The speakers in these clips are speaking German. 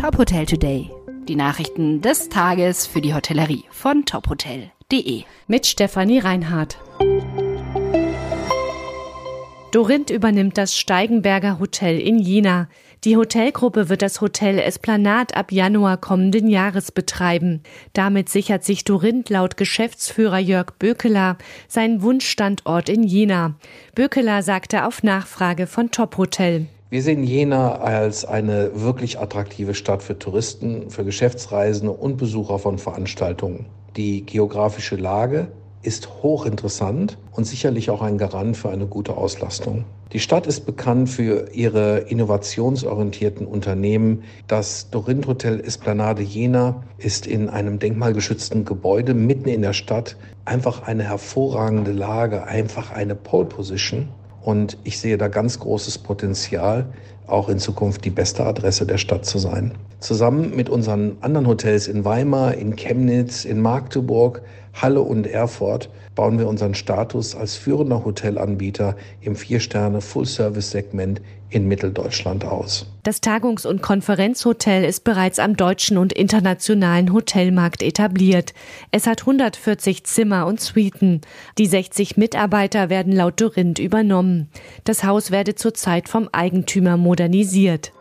Top Hotel Today. Die Nachrichten des Tages für die Hotellerie von tophotel.de. Mit Stefanie Reinhardt. Dorinth übernimmt das Steigenberger Hotel in Jena. Die Hotelgruppe wird das Hotel Esplanade ab Januar kommenden Jahres betreiben. Damit sichert sich Dorinth laut Geschäftsführer Jörg Bökeler seinen Wunschstandort in Jena. Bökeler sagte auf Nachfrage von Top Hotel. Wir sehen Jena als eine wirklich attraktive Stadt für Touristen, für Geschäftsreisende und Besucher von Veranstaltungen. Die geografische Lage ist hochinteressant und sicherlich auch ein Garant für eine gute Auslastung. Die Stadt ist bekannt für ihre innovationsorientierten Unternehmen. Das Dorinth Hotel Esplanade Jena ist in einem denkmalgeschützten Gebäude mitten in der Stadt einfach eine hervorragende Lage, einfach eine Pole Position. Und ich sehe da ganz großes Potenzial, auch in Zukunft die beste Adresse der Stadt zu sein. Zusammen mit unseren anderen Hotels in Weimar, in Chemnitz, in Magdeburg, Halle und Erfurt bauen wir unseren Status als führender Hotelanbieter im Vier-Sterne Full-Service-Segment in Mitteldeutschland aus. Das Tagungs- und Konferenzhotel ist bereits am deutschen und internationalen Hotelmarkt etabliert. Es hat 140 Zimmer und Suiten. Die 60 Mitarbeiter werden laut Dorinth übernommen. Das Haus werde zurzeit vom Eigentümer modernisiert.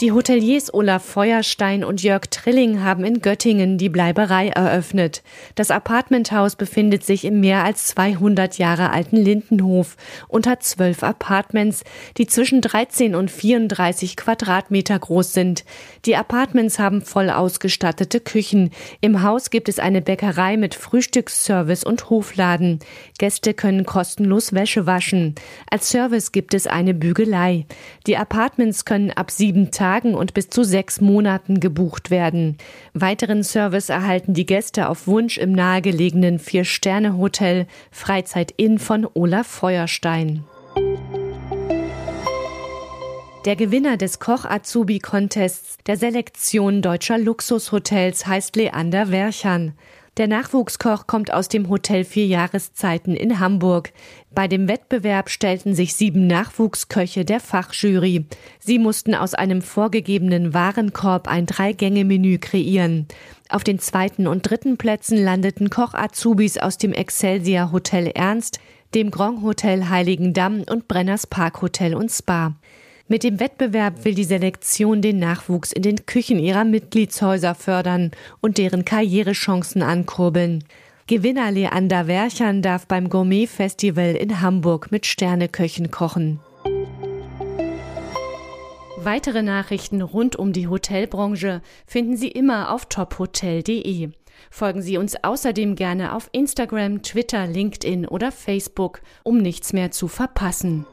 Die Hoteliers Olaf Feuerstein und Jörg Trilling haben in Göttingen die Bleiberei eröffnet. Das Apartmenthaus befindet sich im mehr als 200 Jahre alten Lindenhof und hat zwölf Apartments, die zwischen 13 und 34 Quadratmeter groß sind. Die Apartments haben voll ausgestattete Küchen. Im Haus gibt es eine Bäckerei mit Frühstücksservice und Hofladen. Gäste können kostenlos Wäsche waschen. Als Service gibt es eine Bügelei. Die Apartments können ab sieben Tagen Tagen und bis zu sechs Monaten gebucht werden. Weiteren Service erhalten die Gäste auf Wunsch im nahegelegenen Vier-Sterne-Hotel Freizeit Inn von Olaf Feuerstein. Der Gewinner des Koch-Azubi-Contests der Selektion deutscher Luxushotels heißt Leander Werchern. Der Nachwuchskoch kommt aus dem Hotel Vier Jahreszeiten in Hamburg. Bei dem Wettbewerb stellten sich sieben Nachwuchsköche der Fachjury. Sie mussten aus einem vorgegebenen Warenkorb ein Drei-Gänge-Menü kreieren. Auf den zweiten und dritten Plätzen landeten Koch-Azubis aus dem Excelsior Hotel Ernst, dem Grand Hotel Heiligendamm und Brenners Park Hotel und Spa. Mit dem Wettbewerb will die Selektion den Nachwuchs in den Küchen ihrer Mitgliedshäuser fördern und deren Karrierechancen ankurbeln. Gewinner Leander Werchern darf beim Gourmet-Festival in Hamburg mit Sterneköchen kochen. Weitere Nachrichten rund um die Hotelbranche finden Sie immer auf tophotel.de. Folgen Sie uns außerdem gerne auf Instagram, Twitter, LinkedIn oder Facebook, um nichts mehr zu verpassen.